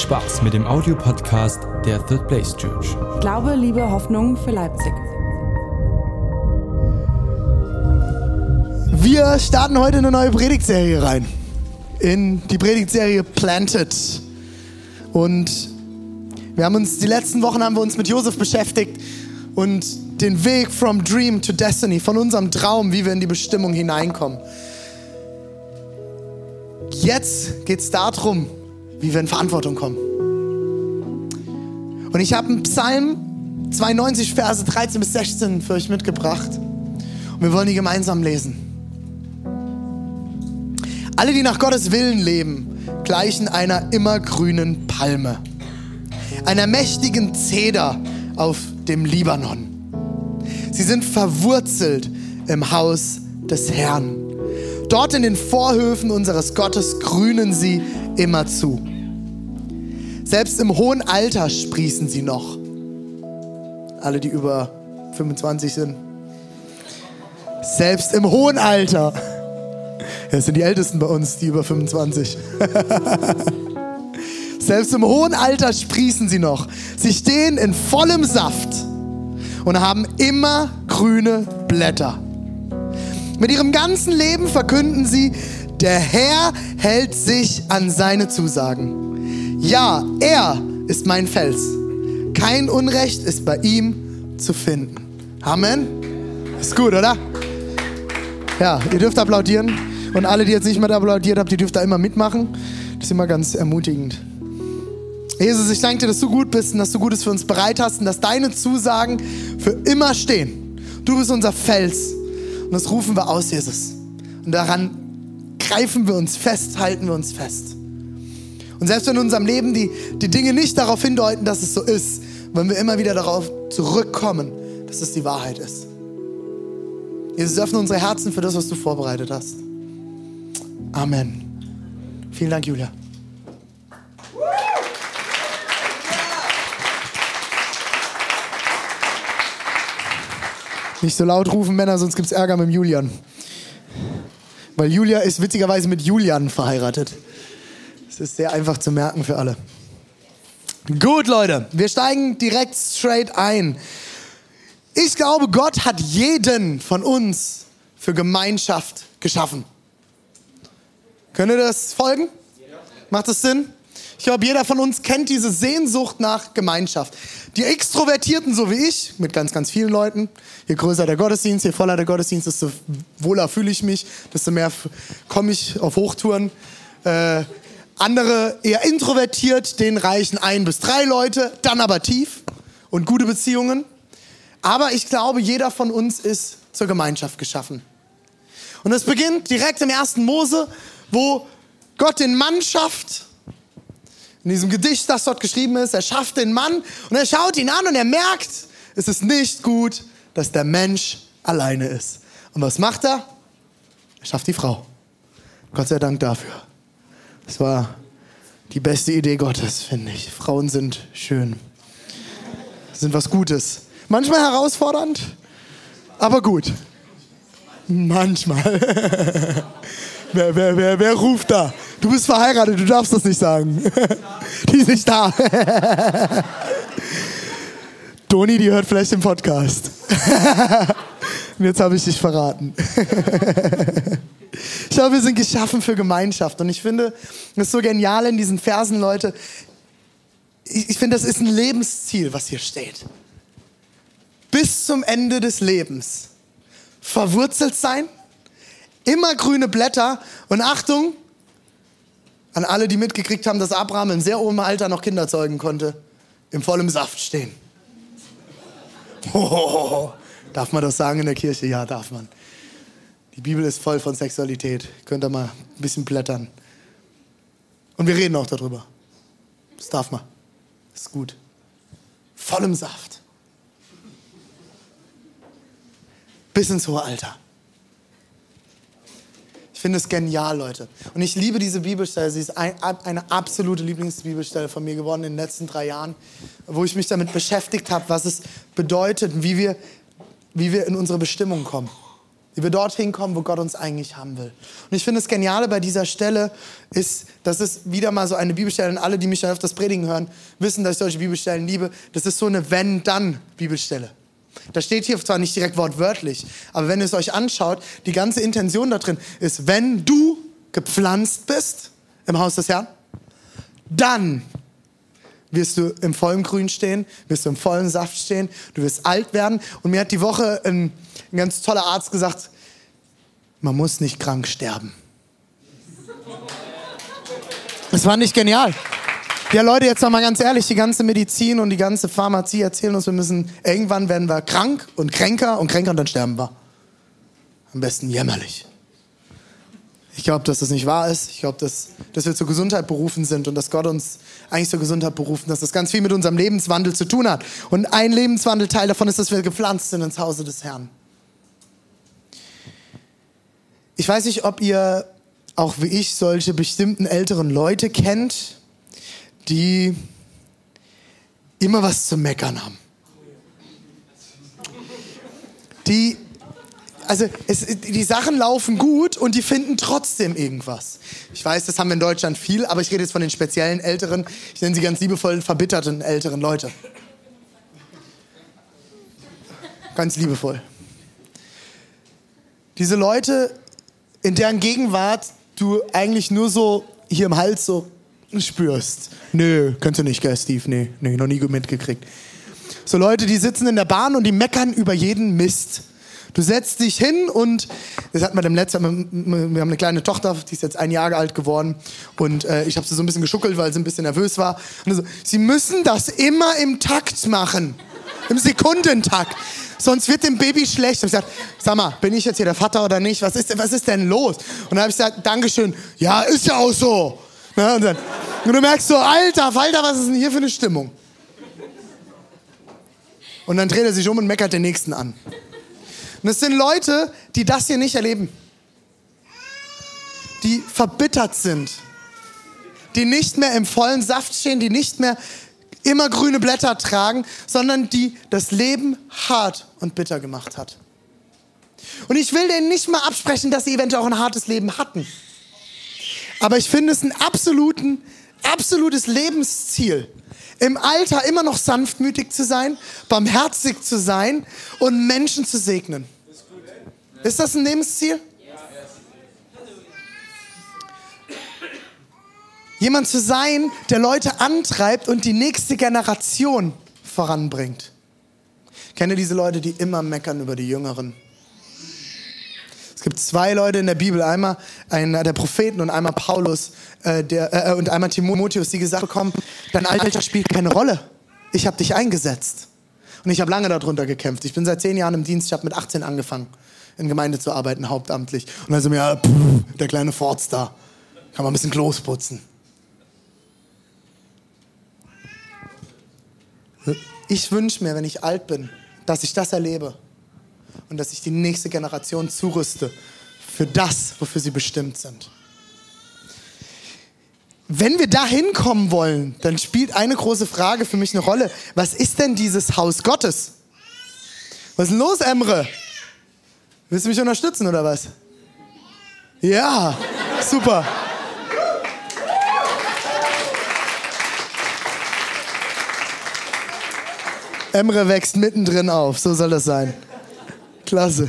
Spaß mit dem Audiopodcast der Third Place Church. Glaube, Liebe, Hoffnung für Leipzig. Wir starten heute eine neue Predigtserie rein. In die Predigtserie Planted. Und wir haben uns, die letzten Wochen haben wir uns mit Josef beschäftigt und den Weg from Dream to Destiny, von unserem Traum, wie wir in die Bestimmung hineinkommen. Jetzt geht es darum, wie wir in Verantwortung kommen. Und ich habe einen Psalm 92, Verse 13 bis 16 für euch mitgebracht. Und wir wollen die gemeinsam lesen. Alle, die nach Gottes Willen leben, gleichen einer immergrünen Palme, einer mächtigen Zeder auf dem Libanon. Sie sind verwurzelt im Haus des Herrn. Dort in den Vorhöfen unseres Gottes grünen sie immerzu. Selbst im hohen Alter sprießen sie noch. Alle, die über 25 sind. Selbst im hohen Alter. Das sind die Ältesten bei uns, die über 25. Selbst im hohen Alter sprießen sie noch. Sie stehen in vollem Saft und haben immer grüne Blätter. Mit ihrem ganzen Leben verkünden sie, der Herr hält sich an seine Zusagen. Ja, er ist mein Fels. Kein Unrecht ist bei ihm zu finden. Amen. Ist gut, oder? Ja, ihr dürft applaudieren. Und alle, die jetzt nicht mehr applaudiert habt, die dürft da immer mitmachen. Das ist immer ganz ermutigend. Jesus, ich danke dir, dass du gut bist und dass du Gutes für uns bereit hast und dass deine Zusagen für immer stehen. Du bist unser Fels. Und das rufen wir aus, Jesus. Und daran greifen wir uns fest, halten wir uns fest. Und selbst wenn in unserem Leben die, die Dinge nicht darauf hindeuten, dass es so ist, wollen wir immer wieder darauf zurückkommen, dass es die Wahrheit ist. Jesus, öffne unsere Herzen für das, was du vorbereitet hast. Amen. Vielen Dank, Julia. Nicht so laut rufen, Männer, sonst gibt es Ärger mit Julian. Weil Julia ist witzigerweise mit Julian verheiratet. Das ist sehr einfach zu merken für alle. Gut, Leute, wir steigen direkt straight ein. Ich glaube, Gott hat jeden von uns für Gemeinschaft geschaffen. Könnt ihr das folgen? Macht das Sinn? Ich glaube, jeder von uns kennt diese Sehnsucht nach Gemeinschaft. Die Extrovertierten, so wie ich, mit ganz, ganz vielen Leuten, je größer der Gottesdienst, je voller der Gottesdienst, desto wohler fühle ich mich, desto mehr komme ich auf Hochtouren. Äh, andere eher introvertiert, denen reichen ein bis drei Leute, dann aber tief und gute Beziehungen. Aber ich glaube, jeder von uns ist zur Gemeinschaft geschaffen. Und es beginnt direkt im ersten Mose, wo Gott den Mann schafft in diesem Gedicht, das dort geschrieben ist, er schafft den Mann und er schaut ihn an und er merkt, es ist nicht gut, dass der Mensch alleine ist. Und was macht er? Er schafft die Frau. Gott sei Dank dafür. Das war die beste Idee Gottes, finde ich. Frauen sind schön. Sind was Gutes. Manchmal herausfordernd, aber gut. Manchmal. wer, wer, wer, wer ruft da? Du bist verheiratet, du darfst das nicht sagen. die ist nicht da. Doni, die hört vielleicht den Podcast. Und jetzt habe ich dich verraten. ich glaube, wir sind geschaffen für Gemeinschaft. Und ich finde, das ist so genial in diesen Versen, Leute. Ich, ich finde, das ist ein Lebensziel, was hier steht. Bis zum Ende des Lebens. Verwurzelt sein, immer grüne Blätter und Achtung, an alle, die mitgekriegt haben, dass Abraham im sehr hohen Alter noch Kinder zeugen konnte, im vollen Saft stehen. Oh, darf man das sagen in der Kirche? Ja, darf man. Die Bibel ist voll von Sexualität. Könnt ihr mal ein bisschen blättern. Und wir reden auch darüber. Das darf man. Das ist gut. Vollem Saft. Bis ins hohe Alter. Ich finde es genial, Leute. Und ich liebe diese Bibelstelle. Sie ist ein, eine absolute Lieblingsbibelstelle von mir geworden in den letzten drei Jahren, wo ich mich damit beschäftigt habe, was es bedeutet, wie wir, wie wir in unsere Bestimmung kommen. Wie wir dorthin kommen, wo Gott uns eigentlich haben will. Und ich finde das Geniale bei dieser Stelle ist, das ist wieder mal so eine Bibelstelle. Und alle, die mich schon das Predigen hören, wissen, dass ich solche Bibelstellen liebe. Das ist so eine Wenn-Dann-Bibelstelle. Da steht hier zwar nicht direkt wortwörtlich, aber wenn ihr es euch anschaut, die ganze Intention da drin ist, wenn du gepflanzt bist im Haus des Herrn, dann wirst du im vollen Grün stehen, wirst du im vollen Saft stehen, du wirst alt werden. Und mir hat die Woche ein, ein ganz toller Arzt gesagt, man muss nicht krank sterben. Das war nicht genial. Ja, Leute, jetzt noch mal ganz ehrlich, die ganze Medizin und die ganze Pharmazie erzählen uns, wir müssen, irgendwann werden wir krank und kränker und kränker und dann sterben wir. Am besten jämmerlich. Ich glaube, dass das nicht wahr ist. Ich glaube, dass, dass wir zur Gesundheit berufen sind und dass Gott uns eigentlich zur Gesundheit berufen, dass das ganz viel mit unserem Lebenswandel zu tun hat. Und ein Lebenswandelteil davon ist, dass wir gepflanzt sind ins Hause des Herrn. Ich weiß nicht, ob ihr auch wie ich solche bestimmten älteren Leute kennt, die immer was zu meckern haben. Die also es, die Sachen laufen gut und die finden trotzdem irgendwas. Ich weiß, das haben wir in Deutschland viel, aber ich rede jetzt von den speziellen älteren, ich nenne sie ganz liebevoll verbitterten älteren Leute. Ganz liebevoll. Diese Leute, in deren Gegenwart du eigentlich nur so hier im Hals so spürst. Nö, könnt ihr nicht, gell, Steve? Nee, nee, noch nie mitgekriegt. So Leute, die sitzen in der Bahn und die meckern über jeden Mist. Du setzt dich hin und, das hat man dem letzten, wir haben eine kleine Tochter, die ist jetzt ein Jahr alt geworden und äh, ich habe sie so ein bisschen geschuckelt, weil sie ein bisschen nervös war. So, sie müssen das immer im Takt machen, im Sekundentakt, sonst wird dem Baby schlecht. Und ich gesagt, sag mal, bin ich jetzt hier der Vater oder nicht? Was ist, was ist denn los? Und dann habe ich gesagt, Dankeschön, ja, ist ja auch so. Ja, und, dann, und du merkst so, Alter, Falter, was ist denn hier für eine Stimmung? Und dann dreht er sich um und meckert den Nächsten an. Und es sind Leute, die das hier nicht erleben. Die verbittert sind. Die nicht mehr im vollen Saft stehen, die nicht mehr immer grüne Blätter tragen, sondern die das Leben hart und bitter gemacht hat. Und ich will denen nicht mal absprechen, dass sie eventuell auch ein hartes Leben hatten. Aber ich finde es ein absoluten, absolutes Lebensziel, im Alter immer noch sanftmütig zu sein, barmherzig zu sein und Menschen zu segnen. Ist das ein Lebensziel? Jemand zu sein, der Leute antreibt und die nächste Generation voranbringt. Kenne diese Leute, die immer meckern über die Jüngeren. Es gibt zwei Leute in der Bibel, einmal einer der Propheten und einmal Paulus äh, der, äh, und einmal Timotheus, die gesagt bekommen, dein Alter spielt keine Rolle. Ich habe dich eingesetzt. Und ich habe lange darunter gekämpft. Ich bin seit zehn Jahren im Dienst, ich habe mit 18 angefangen in Gemeinde zu arbeiten, hauptamtlich. Und sind wir, ja, pff, der kleine Fortstar. Kann man ein bisschen Klos putzen. Ich wünsche mir, wenn ich alt bin, dass ich das erlebe und dass ich die nächste Generation zurüste für das, wofür sie bestimmt sind. Wenn wir da hinkommen wollen, dann spielt eine große Frage für mich eine Rolle. Was ist denn dieses Haus Gottes? Was ist denn los, Emre? Willst du mich unterstützen oder was? Ja, super. Emre wächst mittendrin auf, so soll das sein. Klasse.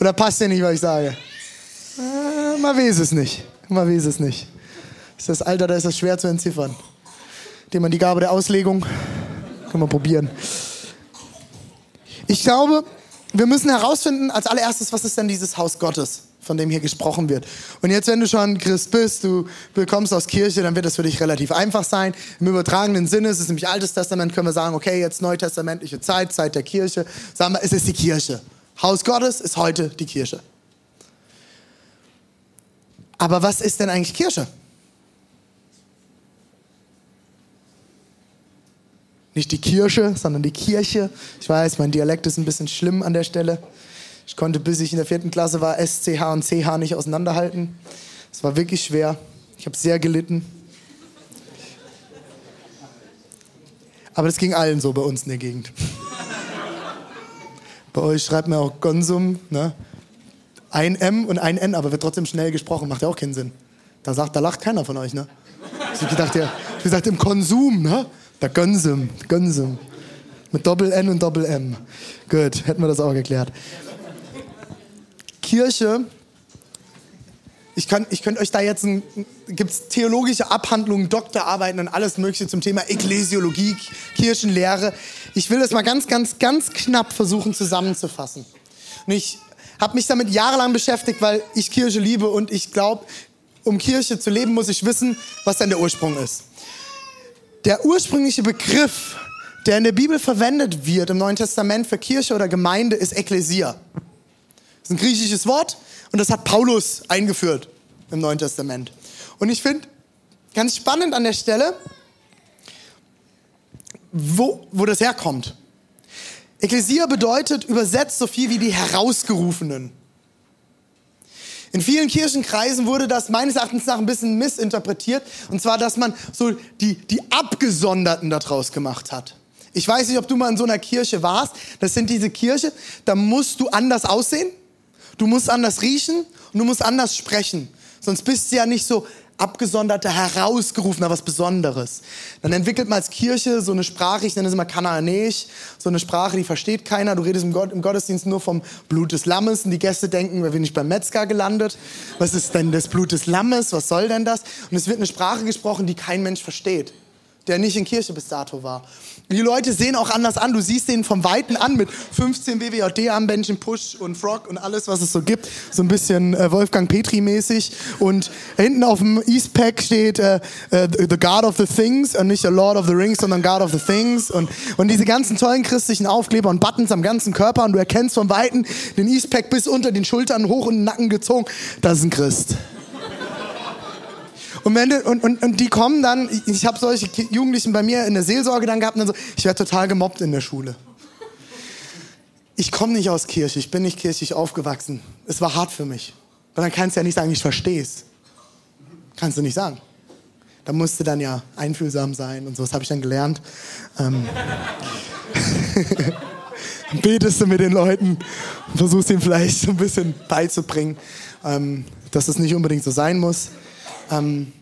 Oder passt dir nicht, was ich sage? Äh, man weiß es nicht. Man weiß es nicht. Ist das Alter, da ist das schwer zu entziffern. Indem man die Gabe der Auslegung, kann man probieren. Ich glaube, wir müssen herausfinden, als allererstes, was ist denn dieses Haus Gottes, von dem hier gesprochen wird. Und jetzt, wenn du schon Christ bist, du kommst aus Kirche, dann wird das für dich relativ einfach sein. Im übertragenen Sinne ist es nämlich Altes Testament, können wir sagen, okay, jetzt neutestamentliche Zeit, Zeit der Kirche. Sagen wir, es ist die Kirche. Haus Gottes ist heute die Kirche. Aber was ist denn eigentlich Kirche? Nicht die Kirche, sondern die Kirche. Ich weiß, mein Dialekt ist ein bisschen schlimm an der Stelle. Ich konnte, bis ich in der vierten Klasse war, SCH und CH nicht auseinanderhalten. Es war wirklich schwer. Ich habe sehr gelitten. Aber das ging allen so bei uns in der Gegend. Bei euch schreibt man auch Konsum, ne? Ein M und ein N, aber wird trotzdem schnell gesprochen. Macht ja auch keinen Sinn. Da, sagt, da lacht keiner von euch, ne? Ich gedacht, ja, wie gesagt, im Konsum, ne? Der Konsum, Konsum. Mit Doppel N und Doppel M. Gut, hätten wir das auch geklärt. Kirche, ich, kann, ich könnte euch da jetzt, gibt es theologische Abhandlungen, Doktorarbeiten und alles Mögliche zum Thema Ekklesiologie, Kirchenlehre. Ich will das mal ganz, ganz, ganz knapp versuchen zusammenzufassen. Und ich habe mich damit jahrelang beschäftigt, weil ich Kirche liebe und ich glaube, um Kirche zu leben, muss ich wissen, was denn der Ursprung ist. Der ursprüngliche Begriff, der in der Bibel verwendet wird im Neuen Testament für Kirche oder Gemeinde, ist Ekklesia. Das ist ein griechisches Wort und das hat Paulus eingeführt im Neuen Testament. Und ich finde ganz spannend an der Stelle, wo, wo das herkommt. Ekklesia bedeutet übersetzt so viel wie die Herausgerufenen. In vielen Kirchenkreisen wurde das meines Erachtens nach ein bisschen missinterpretiert. Und zwar, dass man so die, die Abgesonderten daraus gemacht hat. Ich weiß nicht, ob du mal in so einer Kirche warst. Das sind diese Kirche, da musst du anders aussehen, du musst anders riechen und du musst anders sprechen. Sonst bist du ja nicht so abgesonderter, herausgerufener, was Besonderes. Dann entwickelt man als Kirche so eine Sprache, ich nenne es immer Kanaanäisch, so eine Sprache, die versteht keiner. Du redest im, Gott, im Gottesdienst nur vom Blut des Lammes und die Gäste denken, wir sind nicht beim Metzger gelandet. Was ist denn das Blut des Lammes? Was soll denn das? Und es wird eine Sprache gesprochen, die kein Mensch versteht, der nicht in Kirche bis dato war. Die Leute sehen auch anders an. Du siehst den vom Weiten an mit 15 BWJD-Armbändchen, Push und Frog und alles, was es so gibt. So ein bisschen äh, Wolfgang Petri-mäßig. Und hinten auf dem Eastpack steht äh, äh, The God of the Things und nicht The Lord of the Rings, sondern God of the Things. Und, und diese ganzen tollen christlichen Aufkleber und Buttons am ganzen Körper. Und du erkennst vom Weiten den Eastpack bis unter den Schultern hoch in den Nacken gezogen. Das ist ein Christ. Und, wenn du, und, und, und die kommen dann, ich, habe solche Jugendlichen bei mir in der Seelsorge dann gehabt und dann so, ich werde total gemobbt in der Schule. Ich komme nicht aus Kirche, ich bin nicht kirchlich aufgewachsen. Es war hart für mich. Weil dann kannst du ja nicht sagen, ich verstehe es. Kannst du nicht sagen. Da musst du dann ja einfühlsam sein und so, das habe ich dann gelernt. Ähm betest du mit den Leuten und versuchst ihnen vielleicht so ein bisschen beizubringen, ähm, dass es nicht unbedingt so sein muss. Ähm,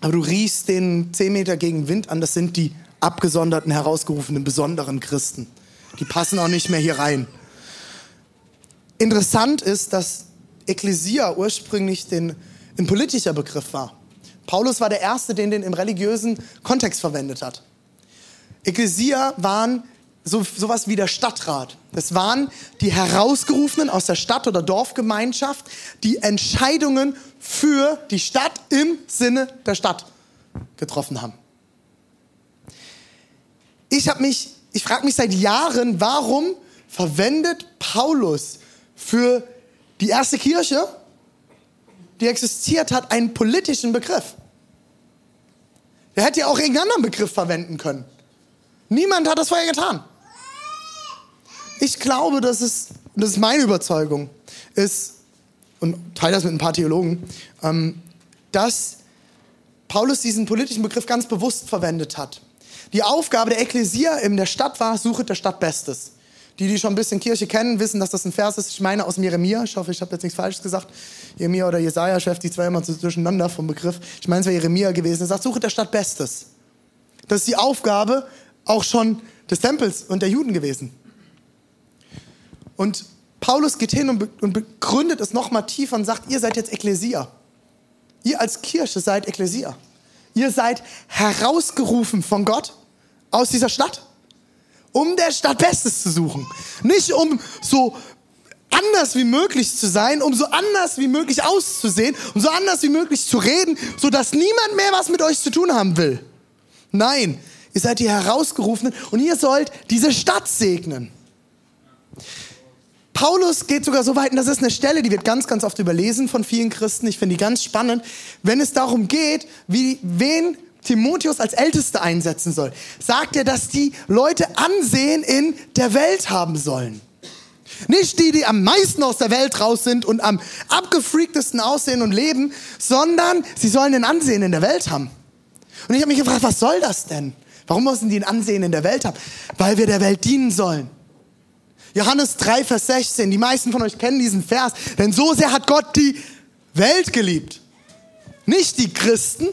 aber du riechst den 10 Meter gegen Wind an, das sind die abgesonderten, herausgerufenen, besonderen Christen. Die passen auch nicht mehr hier rein. Interessant ist, dass Ekklesia ursprünglich den, ein politischer Begriff war. Paulus war der Erste, den den im religiösen Kontext verwendet hat. Ekklesia waren so sowas wie der Stadtrat. Das waren die Herausgerufenen aus der Stadt- oder Dorfgemeinschaft, die Entscheidungen für die Stadt im Sinne der Stadt getroffen haben. Ich habe mich, ich frage mich seit Jahren, warum verwendet Paulus für die erste Kirche, die existiert hat, einen politischen Begriff? Er hätte ja auch irgendeinen anderen Begriff verwenden können. Niemand hat das vorher getan. Ich glaube, dass es, das ist meine Überzeugung, ist, und teile das mit ein paar Theologen, ähm, dass Paulus diesen politischen Begriff ganz bewusst verwendet hat. Die Aufgabe der Ekklesia in der Stadt war, suche der Stadt Bestes. Die, die schon ein bisschen Kirche kennen, wissen, dass das ein Vers ist, ich meine aus Jeremia. Ich hoffe, ich habe jetzt nichts Falsches gesagt. Jeremia oder Jesaja, Chef, die zwei immer durcheinander vom Begriff. Ich meine, es wäre Jeremia gewesen. Er sagt, suche der Stadt Bestes. Das ist die Aufgabe auch schon des Tempels und der Juden gewesen. Und Paulus geht hin und, begründet es nochmal tiefer und sagt, ihr seid jetzt Ekklesia. Ihr als Kirche seid Ekklesia. Ihr seid herausgerufen von Gott aus dieser Stadt, um der Stadt Bestes zu suchen. Nicht um so anders wie möglich zu sein, um so anders wie möglich auszusehen, um so anders wie möglich zu reden, sodass niemand mehr was mit euch zu tun haben will. Nein, ihr seid die Herausgerufenen und ihr sollt diese Stadt segnen. Paulus geht sogar so weit, und das ist eine Stelle, die wird ganz, ganz oft überlesen von vielen Christen. Ich finde die ganz spannend. Wenn es darum geht, wie, wen Timotheus als Älteste einsetzen soll, sagt er, dass die Leute Ansehen in der Welt haben sollen. Nicht die, die am meisten aus der Welt raus sind und am abgefreaktesten aussehen und leben, sondern sie sollen ein Ansehen in der Welt haben. Und ich habe mich gefragt, was soll das denn? Warum müssen die ein Ansehen in der Welt haben? Weil wir der Welt dienen sollen. Johannes 3, Vers 16. Die meisten von euch kennen diesen Vers. Denn so sehr hat Gott die Welt geliebt. Nicht die Christen.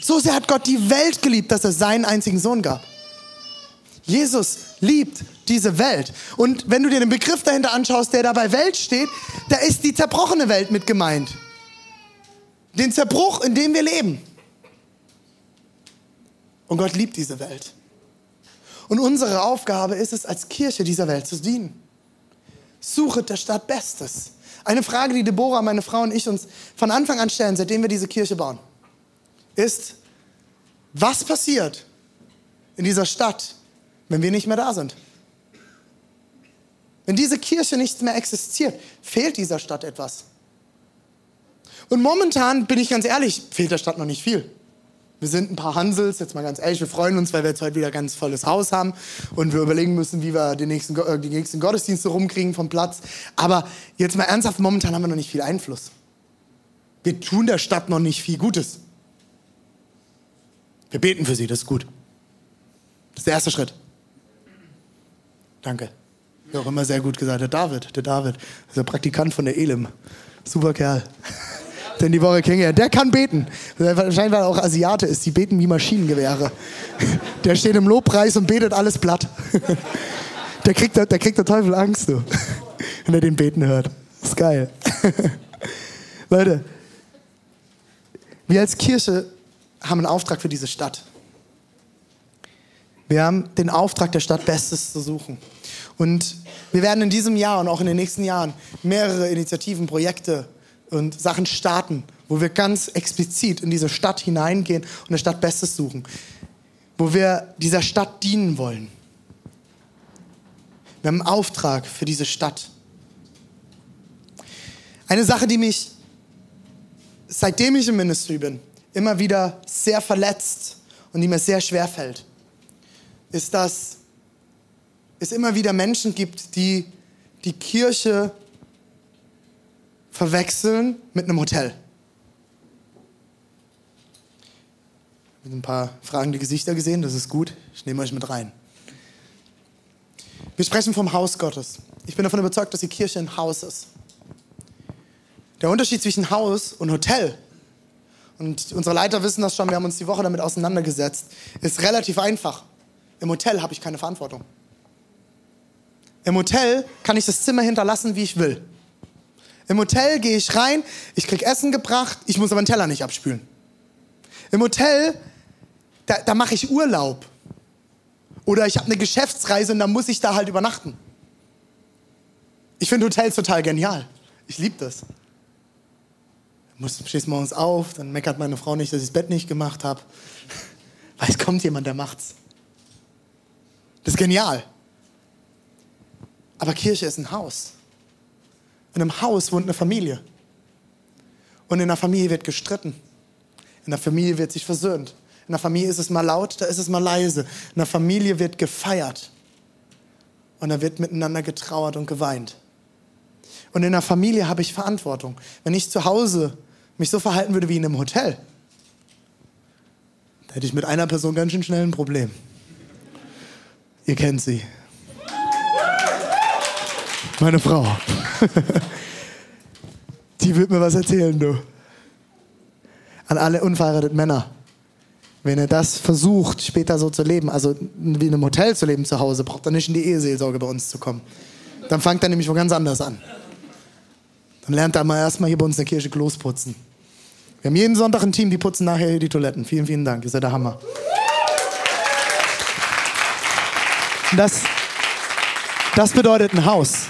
So sehr hat Gott die Welt geliebt, dass er seinen einzigen Sohn gab. Jesus liebt diese Welt. Und wenn du dir den Begriff dahinter anschaust, der da bei Welt steht, da ist die zerbrochene Welt mit gemeint. Den Zerbruch, in dem wir leben. Und Gott liebt diese Welt. Und unsere Aufgabe ist es, als Kirche dieser Welt zu dienen. Suchet der Stadt Bestes. Eine Frage, die Deborah, meine Frau und ich uns von Anfang an stellen, seitdem wir diese Kirche bauen, ist, was passiert in dieser Stadt, wenn wir nicht mehr da sind? Wenn diese Kirche nicht mehr existiert, fehlt dieser Stadt etwas. Und momentan, bin ich ganz ehrlich, fehlt der Stadt noch nicht viel. Wir sind ein paar Hansels, jetzt mal ganz ehrlich, wir freuen uns, weil wir jetzt heute wieder ein ganz volles Haus haben und wir überlegen müssen, wie wir die nächsten, äh, die nächsten Gottesdienste rumkriegen vom Platz. Aber jetzt mal ernsthaft, momentan haben wir noch nicht viel Einfluss. Wir tun der Stadt noch nicht viel Gutes. Wir beten für sie, das ist gut. Das ist der erste Schritt. Danke. Wie auch immer sehr gut gesagt, der David, der David, der Praktikant von der Elim. Super Kerl den die Woche kennengelernt. Der kann beten. Wahrscheinlich, weil er auch Asiate ist. Die beten wie Maschinengewehre. Der steht im Lobpreis und betet alles platt. Der kriegt, der kriegt der Teufel Angst, du, wenn er den beten hört. Das ist geil. Leute, wir als Kirche haben einen Auftrag für diese Stadt. Wir haben den Auftrag der Stadt Bestes zu suchen. Und wir werden in diesem Jahr und auch in den nächsten Jahren mehrere Initiativen, Projekte und Sachen starten, wo wir ganz explizit in diese Stadt hineingehen und der Stadt Bestes suchen, wo wir dieser Stadt dienen wollen. Wir haben einen Auftrag für diese Stadt. Eine Sache, die mich, seitdem ich im Ministry bin, immer wieder sehr verletzt und die mir sehr schwer fällt, ist, dass es immer wieder Menschen gibt, die die Kirche verwechseln mit einem Hotel. Mit ein paar fragende Gesichter gesehen, das ist gut. Ich nehme euch mit rein. Wir sprechen vom Haus Gottes. Ich bin davon überzeugt, dass die Kirche ein Haus ist. Der Unterschied zwischen Haus und Hotel, und unsere Leiter wissen das schon, wir haben uns die Woche damit auseinandergesetzt, ist relativ einfach. Im Hotel habe ich keine Verantwortung. Im Hotel kann ich das Zimmer hinterlassen, wie ich will. Im Hotel gehe ich rein, ich krieg Essen gebracht, ich muss aber den Teller nicht abspülen. Im Hotel, da, da mache ich Urlaub. Oder ich habe eine Geschäftsreise und dann muss ich da halt übernachten. Ich finde Hotels total genial. Ich liebe das. Du stehst morgens auf, dann meckert meine Frau nicht, dass ich das Bett nicht gemacht habe. Weil es kommt jemand, der macht's. Das ist genial. Aber Kirche ist ein Haus. In einem Haus wohnt eine Familie. Und in der Familie wird gestritten. In der Familie wird sich versöhnt. In der Familie ist es mal laut, da ist es mal leise. In der Familie wird gefeiert. Und da wird miteinander getrauert und geweint. Und in der Familie habe ich Verantwortung. Wenn ich zu Hause mich so verhalten würde wie in einem Hotel, da hätte ich mit einer Person ganz schön schnell ein Problem. Ihr kennt sie. Meine Frau. Die wird mir was erzählen, du. An alle unverheirateten Männer. Wenn ihr das versucht, später so zu leben, also wie in einem Hotel zu leben zu Hause, braucht ihr nicht in die Eheseelsorge bei uns zu kommen. Dann fangt er nämlich wo ganz anders an. Dann lernt er mal erstmal hier bei uns in der Kirche Klos putzen. Wir haben jeden Sonntag ein Team, die putzen nachher hier die Toiletten. Vielen, vielen Dank. Ihr seid der Hammer. Das, das bedeutet ein Haus.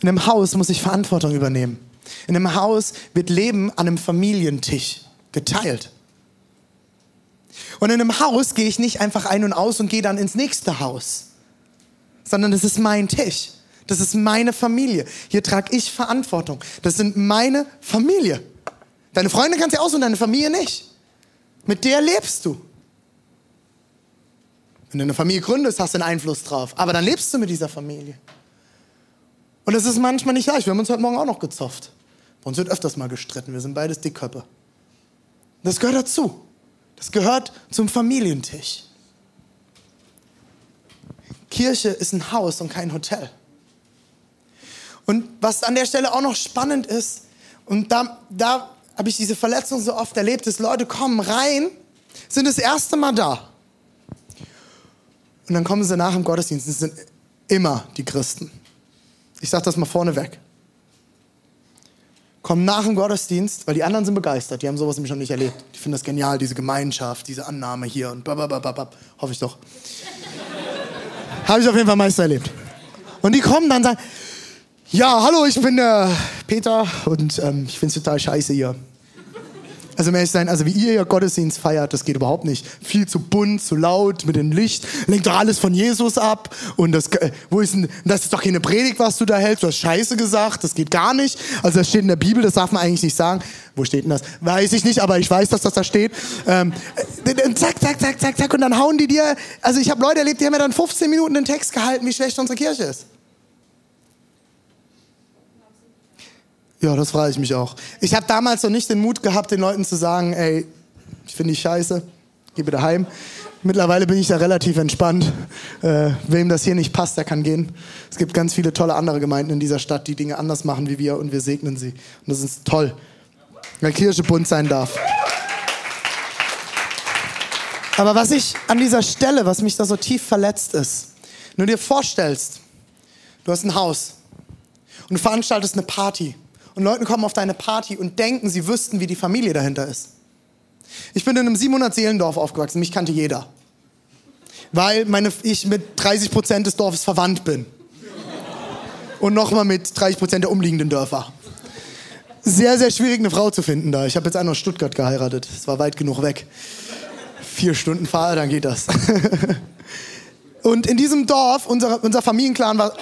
In einem Haus muss ich Verantwortung übernehmen. In einem Haus wird Leben an einem Familientisch geteilt. Und in einem Haus gehe ich nicht einfach ein und aus und gehe dann ins nächste Haus, sondern das ist mein Tisch. Das ist meine Familie. Hier trage ich Verantwortung. Das sind meine Familie. Deine Freunde kannst du aussuchen, deine Familie nicht. Mit der lebst du. Wenn du eine Familie gründest, hast du einen Einfluss drauf. Aber dann lebst du mit dieser Familie. Und es ist manchmal nicht leicht. Wir haben uns heute Morgen auch noch gezofft. Bei uns wird öfters mal gestritten. Wir sind beides Dickköpfe. Das gehört dazu. Das gehört zum Familientisch. Kirche ist ein Haus und kein Hotel. Und was an der Stelle auch noch spannend ist, und da, da habe ich diese Verletzung so oft erlebt, ist, Leute kommen rein, sind das erste Mal da. Und dann kommen sie nach dem Gottesdienst. Das sind immer die Christen. Ich sage das mal vorneweg. Kommen nach dem Gottesdienst, weil die anderen sind begeistert. Die haben sowas nämlich noch nicht erlebt. Die finden das genial, diese Gemeinschaft, diese Annahme hier und babababab. Hoffe ich doch. Habe ich auf jeden Fall meist erlebt. Und die kommen dann und sagen, ja, hallo, ich bin der Peter und ähm, ich finde es total scheiße hier. Also mehr sein, also wie ihr ja Gottesdienst feiert, das geht überhaupt nicht. Viel zu bunt, zu laut, mit dem Licht, lenkt doch alles von Jesus ab. Und das, äh, wo ist denn, das ist doch keine Predigt, was du da hältst. Du hast Scheiße gesagt, das geht gar nicht. Also das steht in der Bibel, das darf man eigentlich nicht sagen. Wo steht denn das? Weiß ich nicht, aber ich weiß, dass das da steht. Ähm, äh, zack, zack, zack, zack, zack. Und dann hauen die dir, also ich habe Leute erlebt, die haben mir dann 15 Minuten den Text gehalten, wie schlecht unsere Kirche ist. Ja, das frage ich mich auch. Ich habe damals noch nicht den Mut gehabt, den Leuten zu sagen, ey, ich finde dich scheiße, geh bitte heim. Mittlerweile bin ich da relativ entspannt. Äh, wem das hier nicht passt, der kann gehen. Es gibt ganz viele tolle andere Gemeinden in dieser Stadt, die Dinge anders machen wie wir und wir segnen sie. Und das ist toll, weil Kirche bunt sein darf. Aber was ich an dieser Stelle, was mich da so tief verletzt ist, wenn du dir vorstellst, du hast ein Haus und du veranstaltest eine Party und Leute kommen auf deine Party und denken, sie wüssten, wie die Familie dahinter ist. Ich bin in einem 700-Seelendorf aufgewachsen, mich kannte jeder. Weil meine, ich mit 30 Prozent des Dorfes verwandt bin. Und nochmal mit 30 Prozent der umliegenden Dörfer. Sehr, sehr schwierig, eine Frau zu finden da. Ich habe jetzt einen aus Stuttgart geheiratet. Es war weit genug weg. Vier Stunden Fahrt, dann geht das. Und in diesem Dorf, unser, unser Familienclan war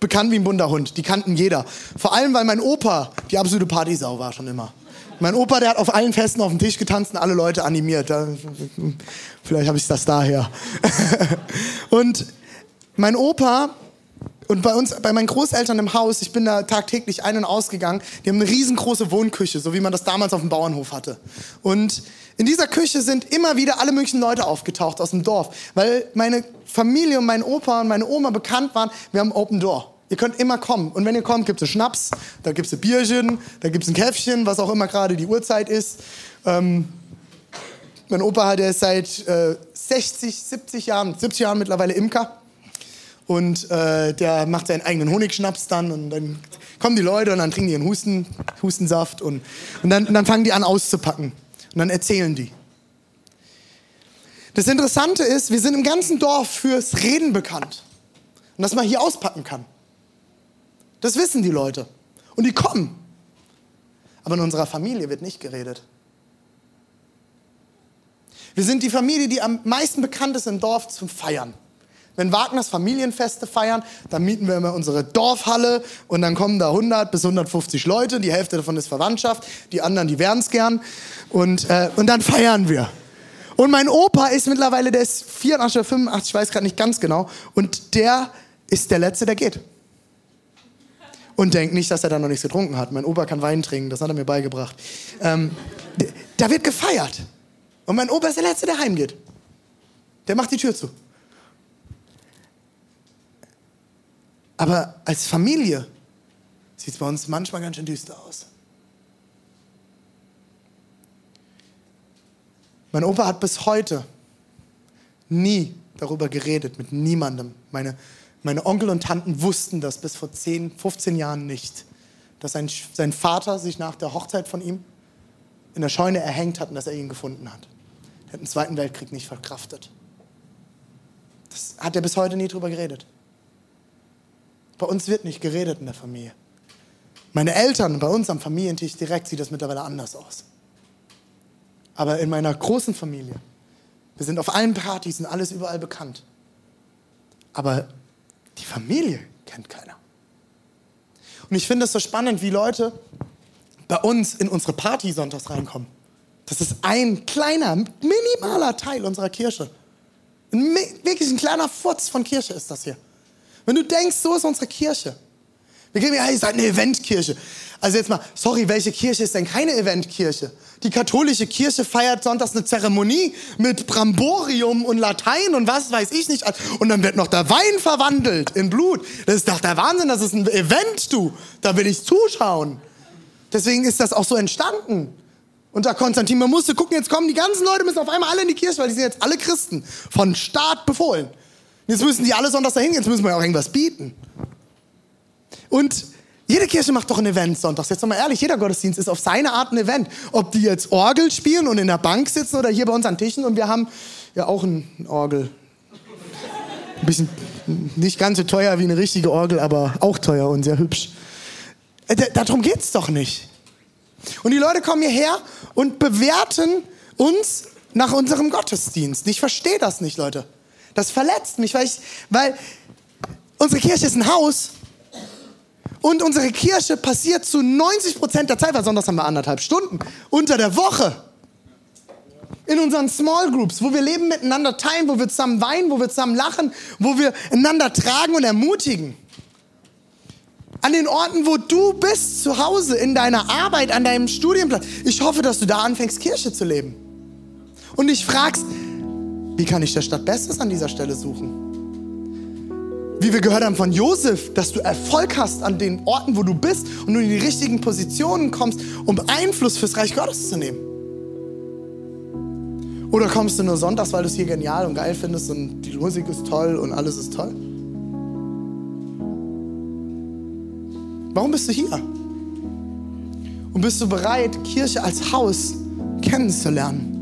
bekannt wie ein bunter Hund. Die kannten jeder. Vor allem, weil mein Opa die absolute Partysau war schon immer. Mein Opa, der hat auf allen Festen auf dem Tisch getanzt und alle Leute animiert. vielleicht habe ich das daher. und mein Opa und bei uns, bei meinen Großeltern im Haus, ich bin da tagtäglich ein- und ausgegangen, die haben eine riesengroße Wohnküche, so wie man das damals auf dem Bauernhof hatte. Und in dieser Küche sind immer wieder alle möglichen Leute aufgetaucht aus dem Dorf, weil meine Familie und mein Opa und meine Oma bekannt waren, wir haben Open Door. Ihr könnt immer kommen. Und wenn ihr kommt, gibt es Schnaps, da gibt es Bierchen, da gibt es ein Käffchen, was auch immer gerade die Uhrzeit ist. Ähm, mein Opa, der ist seit äh, 60, 70 Jahren, 70 Jahren mittlerweile Imker. Und äh, der macht seinen eigenen Honigschnaps dann und dann kommen die Leute und dann trinken die einen Husten, Hustensaft und, und, dann, und dann fangen die an auszupacken. Und dann erzählen die. Das Interessante ist, wir sind im ganzen Dorf fürs Reden bekannt. Und dass man hier auspacken kann. Das wissen die Leute. Und die kommen. Aber in unserer Familie wird nicht geredet. Wir sind die Familie, die am meisten bekannt ist im Dorf zum Feiern. Wenn Wagners Familienfeste feiern, dann mieten wir immer unsere Dorfhalle und dann kommen da 100 bis 150 Leute. Die Hälfte davon ist Verwandtschaft, die anderen, die wären es gern. Und, äh, und dann feiern wir. Und mein Opa ist mittlerweile, der ist 84 oder 85, ich weiß gerade nicht ganz genau. Und der ist der Letzte, der geht. Und denkt nicht, dass er da noch nichts getrunken hat. Mein Opa kann Wein trinken, das hat er mir beigebracht. Ähm, da wird gefeiert. Und mein Opa ist der Letzte, der heimgeht. Der macht die Tür zu. Aber als Familie sieht es bei uns manchmal ganz schön düster aus. Mein Opa hat bis heute nie darüber geredet, mit niemandem. Meine, meine Onkel und Tanten wussten das bis vor 10, 15 Jahren nicht, dass sein, sein Vater sich nach der Hochzeit von ihm in der Scheune erhängt hat und dass er ihn gefunden hat. Er hat den Zweiten Weltkrieg nicht verkraftet. Das hat er bis heute nie drüber geredet. Bei uns wird nicht geredet in der Familie. Meine Eltern bei uns am Familientisch direkt sieht das mittlerweile anders aus. Aber in meiner großen Familie, wir sind auf allen Partys und alles überall bekannt. Aber die Familie kennt keiner. Und ich finde es so spannend, wie Leute bei uns in unsere Party sonntags reinkommen. Das ist ein kleiner, minimaler Teil unserer Kirche. Ein, wirklich ein kleiner Furz von Kirche ist das hier. Wenn du denkst, so ist unsere Kirche. Wir gehen ja, ihr seid eine Eventkirche. Also jetzt mal, sorry, welche Kirche ist denn keine Eventkirche? Die katholische Kirche feiert sonntags eine Zeremonie mit Bramborium und Latein und was weiß ich nicht. Und dann wird noch der Wein verwandelt in Blut. Das ist doch der Wahnsinn, das ist ein Event, du. Da will ich zuschauen. Deswegen ist das auch so entstanden. Unter Konstantin, man musste gucken, jetzt kommen die ganzen Leute, müssen auf einmal alle in die Kirche, weil die sind jetzt alle Christen. Von Staat befohlen. Jetzt müssen die alle sonntags dahin, jetzt müssen wir ja auch irgendwas bieten. Und jede Kirche macht doch ein Event sonntags. Jetzt mal ehrlich, jeder Gottesdienst ist auf seine Art ein Event. Ob die jetzt Orgel spielen und in der Bank sitzen oder hier bei uns an Tischen und wir haben ja auch ein Orgel. Ein bisschen nicht ganz so teuer wie eine richtige Orgel, aber auch teuer und sehr hübsch. Äh, darum geht es doch nicht. Und die Leute kommen hierher und bewerten uns nach unserem Gottesdienst. Ich verstehe das nicht, Leute. Das verletzt mich, weil, ich, weil unsere Kirche ist ein Haus und unsere Kirche passiert zu 90 Prozent der Zeit, weil sonntags haben wir anderthalb Stunden, unter der Woche. In unseren Small Groups, wo wir Leben miteinander teilen, wo wir zusammen weinen, wo wir zusammen lachen, wo wir einander tragen und ermutigen. An den Orten, wo du bist, zu Hause, in deiner Arbeit, an deinem Studienplatz. Ich hoffe, dass du da anfängst, Kirche zu leben. Und dich fragst, wie kann ich der Stadt Bestes an dieser Stelle suchen? Wie wir gehört haben von Josef, dass du Erfolg hast an den Orten, wo du bist und du in die richtigen Positionen kommst, um Einfluss fürs Reich Gottes zu nehmen. Oder kommst du nur sonntags, weil du es hier genial und geil findest und die Musik ist toll und alles ist toll? Warum bist du hier? Und bist du bereit, Kirche als Haus kennenzulernen?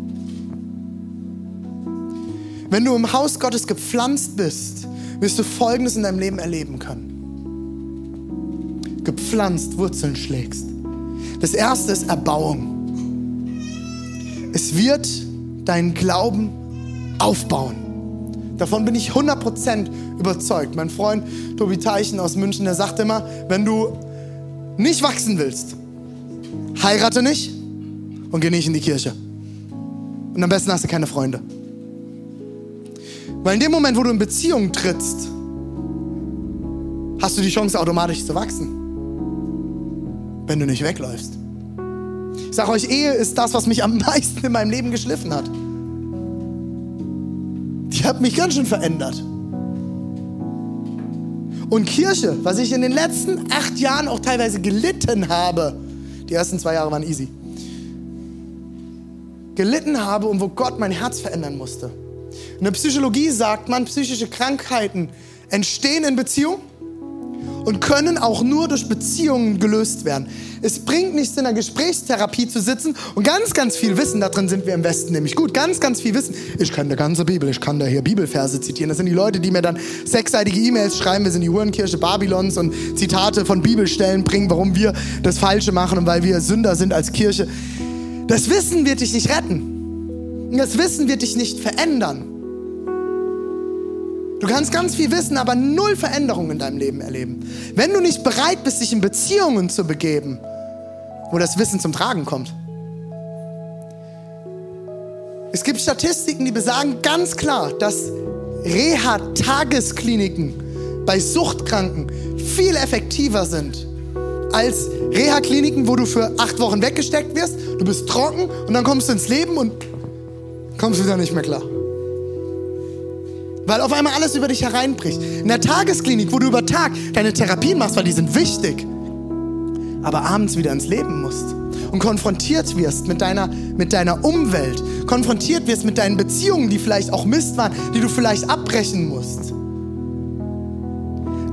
Wenn du im Haus Gottes gepflanzt bist, wirst du Folgendes in deinem Leben erleben können. Gepflanzt, Wurzeln schlägst. Das erste ist Erbauung. Es wird deinen Glauben aufbauen. Davon bin ich 100% überzeugt. Mein Freund Tobi Teichen aus München, der sagt immer, wenn du nicht wachsen willst, heirate nicht und geh nicht in die Kirche. Und am besten hast du keine Freunde. Weil in dem Moment, wo du in Beziehung trittst, hast du die Chance automatisch zu wachsen. Wenn du nicht wegläufst. Ich sage euch, Ehe ist das, was mich am meisten in meinem Leben geschliffen hat. Die hat mich ganz schön verändert. Und Kirche, was ich in den letzten acht Jahren auch teilweise gelitten habe, die ersten zwei Jahre waren easy, gelitten habe und wo Gott mein Herz verändern musste. In der Psychologie sagt man, psychische Krankheiten entstehen in Beziehung und können auch nur durch Beziehungen gelöst werden. Es bringt nichts, in einer Gesprächstherapie zu sitzen und ganz, ganz viel Wissen, da drin sind wir im Westen nämlich gut, ganz, ganz viel Wissen. Ich kann die ganze Bibel, ich kann da hier Bibelverse zitieren. Das sind die Leute, die mir dann sechsseitige E-Mails schreiben, wir sind die Hurenkirche Babylons und Zitate von Bibelstellen bringen, warum wir das Falsche machen und weil wir Sünder sind als Kirche. Das Wissen wird dich nicht retten. Das Wissen wird dich nicht verändern. Du kannst ganz viel wissen, aber null Veränderungen in deinem Leben erleben. Wenn du nicht bereit bist, dich in Beziehungen zu begeben, wo das Wissen zum Tragen kommt. Es gibt Statistiken, die besagen ganz klar, dass Reha-Tageskliniken bei Suchtkranken viel effektiver sind als Reha-Kliniken, wo du für acht Wochen weggesteckt wirst, du bist trocken und dann kommst du ins Leben und kommst wieder nicht mehr klar. Weil auf einmal alles über dich hereinbricht. In der Tagesklinik, wo du über Tag deine Therapien machst, weil die sind wichtig, aber abends wieder ins Leben musst und konfrontiert wirst mit deiner, mit deiner Umwelt, konfrontiert wirst mit deinen Beziehungen, die vielleicht auch Mist waren, die du vielleicht abbrechen musst.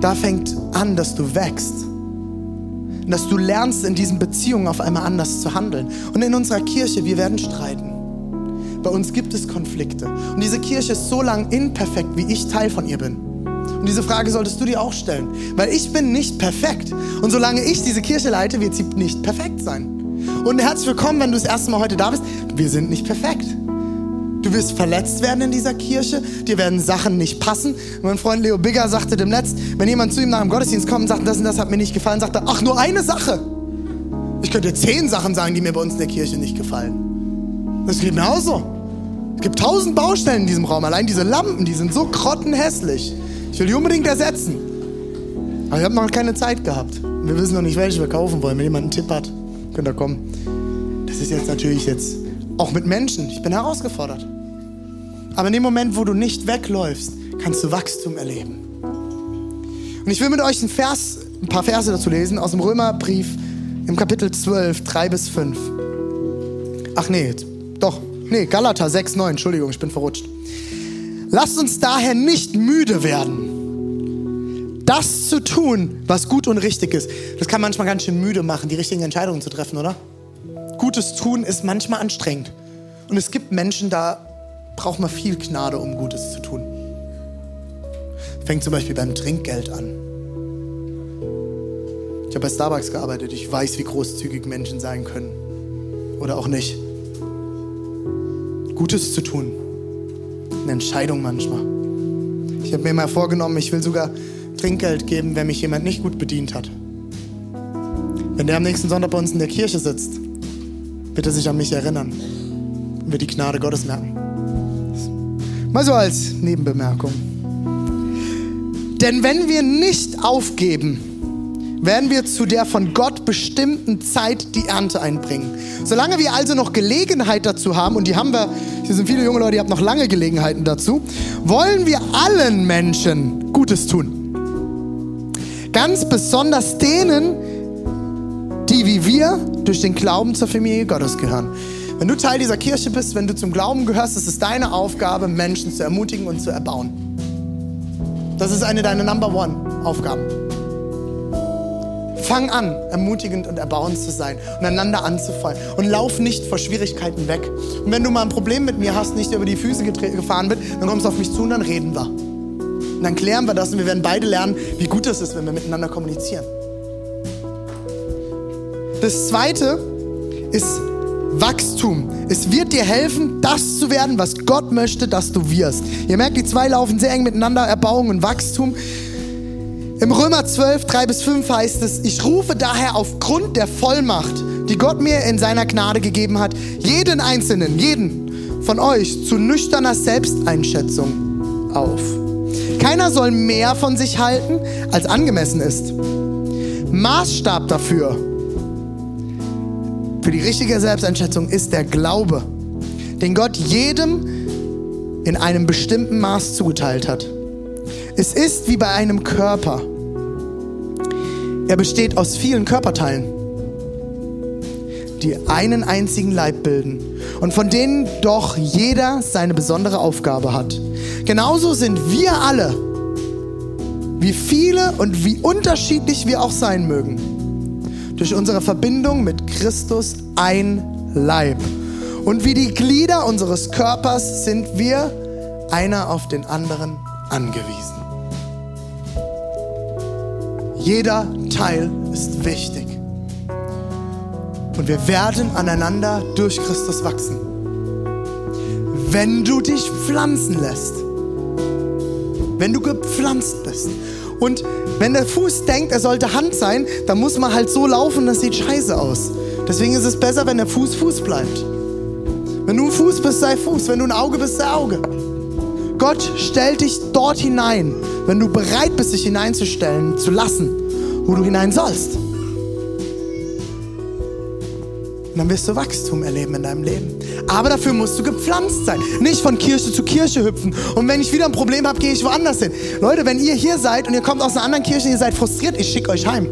Da fängt an, dass du wächst. Und dass du lernst, in diesen Beziehungen auf einmal anders zu handeln. Und in unserer Kirche, wir werden streiten. Bei uns gibt es Konflikte. Und diese Kirche ist so lang imperfekt, wie ich Teil von ihr bin. Und diese Frage solltest du dir auch stellen. Weil ich bin nicht perfekt. Und solange ich diese Kirche leite, wird sie nicht perfekt sein. Und herzlich willkommen, wenn du das erste Mal heute da bist. Wir sind nicht perfekt. Du wirst verletzt werden in dieser Kirche. Dir werden Sachen nicht passen. Mein Freund Leo Bigger sagte dem Letzt, wenn jemand zu ihm nach dem Gottesdienst kommt und sagt, das und das hat mir nicht gefallen, sagt er, ach, nur eine Sache. Ich könnte zehn Sachen sagen, die mir bei uns in der Kirche nicht gefallen. Das geht mir auch so. Es gibt tausend Baustellen in diesem Raum. Allein diese Lampen, die sind so grottenhässlich. Ich will die unbedingt ersetzen. Aber ich habe noch keine Zeit gehabt. Wir wissen noch nicht, welche wir kaufen wollen. Wenn jemand einen Tipp hat, könnt ihr kommen. Das ist jetzt natürlich jetzt auch mit Menschen. Ich bin herausgefordert. Aber in dem Moment, wo du nicht wegläufst, kannst du Wachstum erleben. Und ich will mit euch ein, Vers, ein paar Verse dazu lesen aus dem Römerbrief im Kapitel 12, 3 bis 5. Ach nee, doch, nee, Galater 6, 9, Entschuldigung, ich bin verrutscht. Lasst uns daher nicht müde werden, das zu tun, was gut und richtig ist. Das kann manchmal ganz schön müde machen, die richtigen Entscheidungen zu treffen, oder? Gutes tun ist manchmal anstrengend. Und es gibt Menschen, da braucht man viel Gnade, um Gutes zu tun. Fängt zum Beispiel beim Trinkgeld an. Ich habe bei Starbucks gearbeitet. Ich weiß, wie großzügig Menschen sein können. Oder auch nicht. Gutes zu tun. Eine Entscheidung manchmal. Ich habe mir mal vorgenommen, ich will sogar Trinkgeld geben, wenn mich jemand nicht gut bedient hat. Wenn der am nächsten Sonntag bei uns in der Kirche sitzt, bitte sich an mich erinnern. Und wird die Gnade Gottes merken. Mal so als Nebenbemerkung. Denn wenn wir nicht aufgeben, werden wir zu der von Gott bestimmten Zeit die Ernte einbringen. Solange wir also noch Gelegenheit dazu haben, und die haben wir, hier sind viele junge Leute, die haben noch lange Gelegenheiten dazu, wollen wir allen Menschen Gutes tun. Ganz besonders denen, die wie wir durch den Glauben zur Familie Gottes gehören. Wenn du Teil dieser Kirche bist, wenn du zum Glauben gehörst, ist es deine Aufgabe, Menschen zu ermutigen und zu erbauen. Das ist eine deiner Number One Aufgaben. Fang an, ermutigend und erbauend zu sein und einander anzufallen. Und lauf nicht vor Schwierigkeiten weg. Und wenn du mal ein Problem mit mir hast, nicht über die Füße gefahren wird, dann kommst du auf mich zu und dann reden wir. Und dann klären wir das und wir werden beide lernen, wie gut es ist, wenn wir miteinander kommunizieren. Das zweite ist Wachstum. Es wird dir helfen, das zu werden, was Gott möchte, dass du wirst. Ihr merkt, die zwei laufen sehr eng miteinander, Erbauung und Wachstum. Im Römer 12, 3 bis 5 heißt es, ich rufe daher aufgrund der Vollmacht, die Gott mir in seiner Gnade gegeben hat, jeden Einzelnen, jeden von euch zu nüchterner Selbsteinschätzung auf. Keiner soll mehr von sich halten, als angemessen ist. Maßstab dafür, für die richtige Selbsteinschätzung ist der Glaube, den Gott jedem in einem bestimmten Maß zugeteilt hat. Es ist wie bei einem Körper. Er besteht aus vielen Körperteilen, die einen einzigen Leib bilden und von denen doch jeder seine besondere Aufgabe hat. Genauso sind wir alle, wie viele und wie unterschiedlich wir auch sein mögen, durch unsere Verbindung mit Christus ein Leib. Und wie die Glieder unseres Körpers sind wir einer auf den anderen angewiesen. Jeder Teil ist wichtig. Und wir werden aneinander durch Christus wachsen. Wenn du dich pflanzen lässt. Wenn du gepflanzt bist. Und wenn der Fuß denkt, er sollte Hand sein, dann muss man halt so laufen, das sieht scheiße aus. Deswegen ist es besser, wenn der Fuß Fuß bleibt. Wenn du ein Fuß bist, sei Fuß. Wenn du ein Auge bist, sei Auge. Gott stellt dich dort hinein, wenn du bereit bist, dich hineinzustellen, zu lassen, wo du hinein sollst. Und dann wirst du Wachstum erleben in deinem Leben. Aber dafür musst du gepflanzt sein. Nicht von Kirche zu Kirche hüpfen. Und wenn ich wieder ein Problem habe, gehe ich woanders hin. Leute, wenn ihr hier seid und ihr kommt aus einer anderen Kirche ihr seid frustriert, ich schicke euch heim.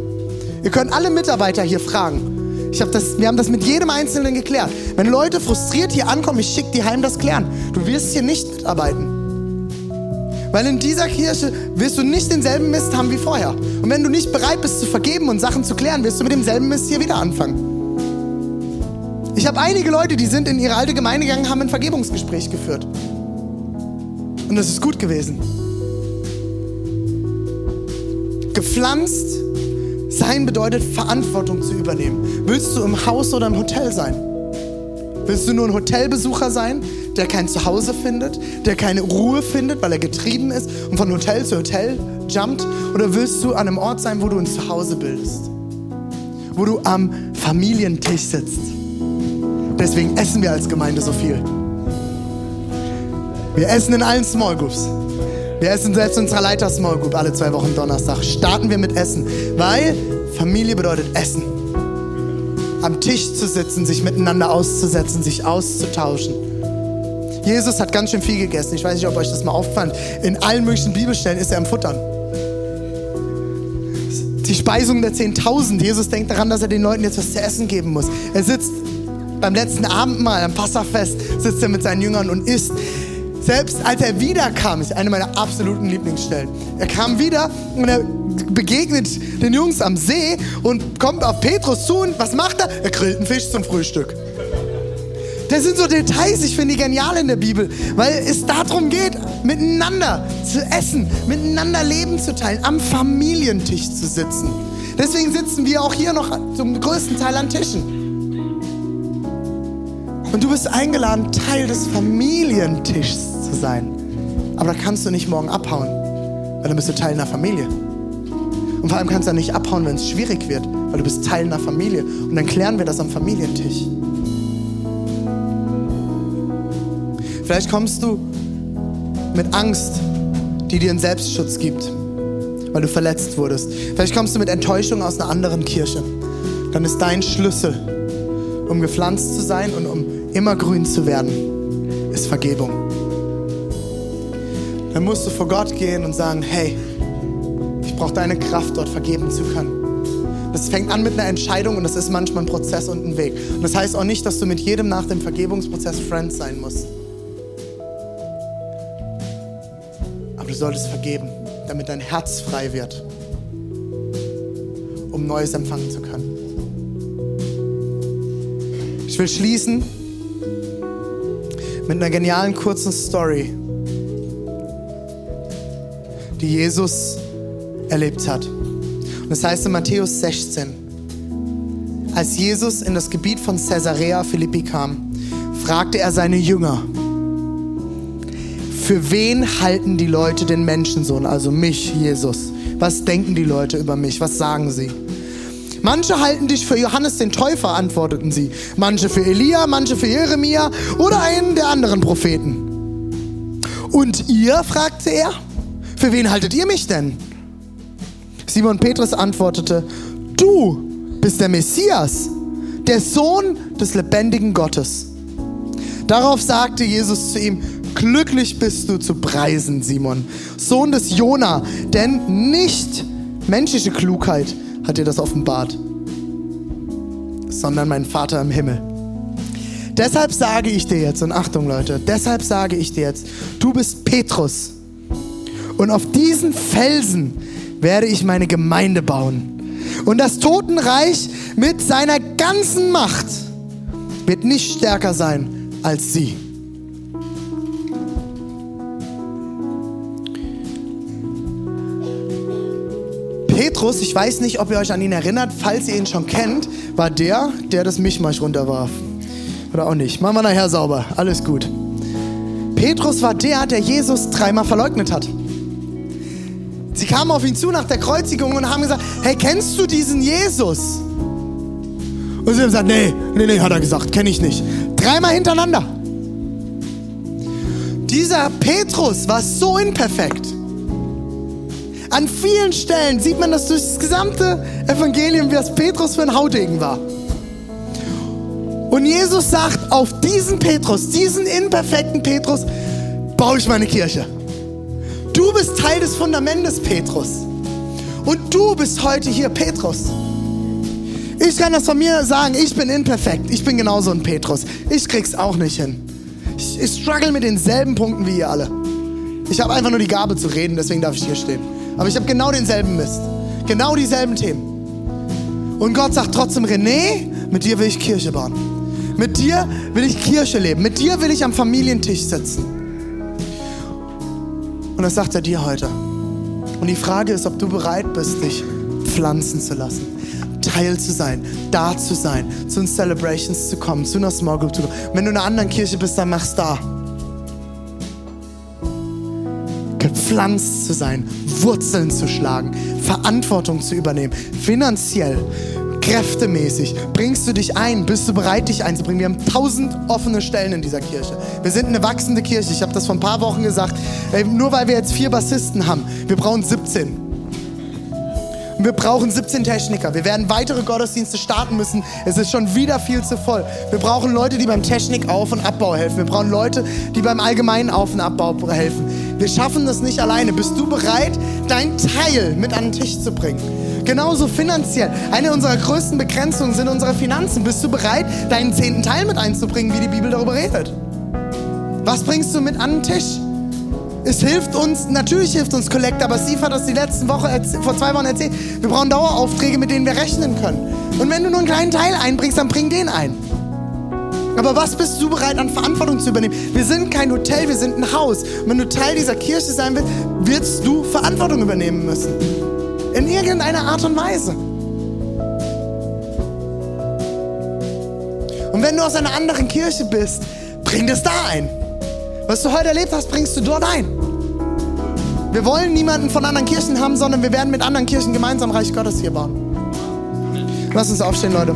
Ihr könnt alle Mitarbeiter hier fragen. Ich hab das, wir haben das mit jedem Einzelnen geklärt. Wenn Leute frustriert hier ankommen, ich schicke die heim das klären. Du wirst hier nicht mitarbeiten. Weil in dieser Kirche wirst du nicht denselben Mist haben wie vorher. Und wenn du nicht bereit bist zu vergeben und Sachen zu klären, wirst du mit demselben Mist hier wieder anfangen. Ich habe einige Leute, die sind in ihre alte Gemeinde gegangen, haben ein Vergebungsgespräch geführt. Und das ist gut gewesen. Gepflanzt sein bedeutet Verantwortung zu übernehmen. Willst du im Haus oder im Hotel sein? Willst du nur ein Hotelbesucher sein, der kein Zuhause findet, der keine Ruhe findet, weil er getrieben ist und von Hotel zu Hotel jumpt? Oder willst du an einem Ort sein, wo du ein Zuhause bildest? Wo du am Familientisch sitzt? Deswegen essen wir als Gemeinde so viel. Wir essen in allen Small Groups. Wir essen selbst in unserer Leiter Small Group alle zwei Wochen Donnerstag. Starten wir mit Essen, weil Familie bedeutet Essen. am Tisch zu sitzen, sich miteinander auszusetzen, sich auszutauschen. Jesus hat ganz schön viel gegessen. Ich weiß nicht, ob euch das mal auffand. In allen möglichen Bibelstellen ist er am Futtern. Die Speisung der 10.000. Jesus denkt daran, dass er den Leuten jetzt was zu essen geben muss. Er sitzt beim letzten Abendmahl, am Passachfest, sitzt er mit seinen Jüngern und isst. Selbst als er wiederkam, ist eine meiner absoluten Lieblingsstellen. Er kam wieder und er begegnet den Jungs am See und kommt auf Petrus zu und was macht er? Er grillt einen Fisch zum Frühstück. Das sind so Details, ich finde die genial in der Bibel, weil es darum geht, miteinander zu essen, miteinander Leben zu teilen, am Familientisch zu sitzen. Deswegen sitzen wir auch hier noch zum größten Teil an Tischen. Und du bist eingeladen, Teil des Familientischs zu sein. Aber da kannst du nicht morgen abhauen, weil dann bist du Teil einer Familie. Und vor allem kannst du dann nicht abhauen, wenn es schwierig wird, weil du bist Teil einer Familie. Und dann klären wir das am Familientisch. Vielleicht kommst du mit Angst, die dir einen Selbstschutz gibt, weil du verletzt wurdest. Vielleicht kommst du mit Enttäuschung aus einer anderen Kirche. Dann ist dein Schlüssel, um gepflanzt zu sein und um immer grün zu werden, ist Vergebung. Dann musst du vor Gott gehen und sagen, hey, ich brauche deine Kraft, dort vergeben zu können. Das fängt an mit einer Entscheidung und das ist manchmal ein Prozess und ein Weg. Und das heißt auch nicht, dass du mit jedem nach dem Vergebungsprozess Friend sein musst. Solltest vergeben, damit dein Herz frei wird, um Neues empfangen zu können. Ich will schließen mit einer genialen kurzen Story, die Jesus erlebt hat. Und das heißt in Matthäus 16, als Jesus in das Gebiet von Caesarea Philippi kam, fragte er seine Jünger, für wen halten die Leute den Menschensohn, also mich, Jesus? Was denken die Leute über mich? Was sagen sie? Manche halten dich für Johannes den Täufer, antworteten sie. Manche für Elia, manche für Jeremia oder einen der anderen Propheten. Und ihr, fragte er, für wen haltet ihr mich denn? Simon Petrus antwortete, du bist der Messias, der Sohn des lebendigen Gottes. Darauf sagte Jesus zu ihm, Glücklich bist du zu preisen, Simon, Sohn des Jona, denn nicht menschliche Klugheit hat dir das offenbart, sondern mein Vater im Himmel. Deshalb sage ich dir jetzt, und Achtung Leute, deshalb sage ich dir jetzt, du bist Petrus. Und auf diesen Felsen werde ich meine Gemeinde bauen. Und das Totenreich mit seiner ganzen Macht wird nicht stärker sein als sie. Petrus, ich weiß nicht, ob ihr euch an ihn erinnert, falls ihr ihn schon kennt, war der, der das Mischmasch runterwarf. Oder auch nicht. Machen wir nachher sauber. Alles gut. Petrus war der, der Jesus dreimal verleugnet hat. Sie kamen auf ihn zu nach der Kreuzigung und haben gesagt, hey, kennst du diesen Jesus? Und sie haben gesagt, nee, nee, nee, hat er gesagt, kenne ich nicht. Dreimal hintereinander. Dieser Petrus war so imperfekt. An vielen Stellen sieht man das durch das gesamte Evangelium, wie das Petrus für ein Haudegen war. Und Jesus sagt, auf diesen Petrus, diesen imperfekten Petrus, baue ich meine Kirche. Du bist Teil des Fundamentes, Petrus. Und du bist heute hier, Petrus. Ich kann das von mir sagen, ich bin imperfekt. Ich bin genauso ein Petrus. Ich krieg's auch nicht hin. Ich, ich struggle mit denselben Punkten wie ihr alle. Ich habe einfach nur die Gabe zu reden, deswegen darf ich hier stehen. Aber ich habe genau denselben Mist. Genau dieselben Themen. Und Gott sagt trotzdem, René, mit dir will ich Kirche bauen. Mit dir will ich Kirche leben. Mit dir will ich am Familientisch sitzen. Und das sagt er dir heute. Und die Frage ist, ob du bereit bist, dich pflanzen zu lassen. Teil zu sein, da zu sein, zu den Celebrations zu kommen, zu einer Small Group zu kommen. Wenn du in einer anderen Kirche bist, dann mach's da. gepflanzt zu sein, Wurzeln zu schlagen, Verantwortung zu übernehmen, finanziell, kräftemäßig. Bringst du dich ein? Bist du bereit, dich einzubringen? Wir haben tausend offene Stellen in dieser Kirche. Wir sind eine wachsende Kirche. Ich habe das vor ein paar Wochen gesagt. Ey, nur weil wir jetzt vier Bassisten haben, wir brauchen 17. Wir brauchen 17 Techniker. Wir werden weitere Gottesdienste starten müssen. Es ist schon wieder viel zu voll. Wir brauchen Leute, die beim Technikauf- und Abbau helfen. Wir brauchen Leute, die beim allgemeinen Auf- und Abbau helfen. Wir schaffen das nicht alleine. Bist du bereit, dein Teil mit an den Tisch zu bringen? Genauso finanziell. Eine unserer größten Begrenzungen sind unsere Finanzen. Bist du bereit, deinen zehnten Teil mit einzubringen, wie die Bibel darüber redet? Was bringst du mit an den Tisch? Es hilft uns, natürlich hilft uns Collect, aber Steve hat das die letzten Woche, vor zwei Wochen erzählt. Wir brauchen Daueraufträge, mit denen wir rechnen können. Und wenn du nur einen kleinen Teil einbringst, dann bring den ein. Aber was bist du bereit an Verantwortung zu übernehmen? Wir sind kein Hotel, wir sind ein Haus. Und wenn du Teil dieser Kirche sein willst, wirst du Verantwortung übernehmen müssen. In irgendeiner Art und Weise. Und wenn du aus einer anderen Kirche bist, bring das da ein. Was du heute erlebt hast, bringst du dort ein. Wir wollen niemanden von anderen Kirchen haben, sondern wir werden mit anderen Kirchen gemeinsam Reich Gottes hier bauen. Lass uns aufstehen, Leute.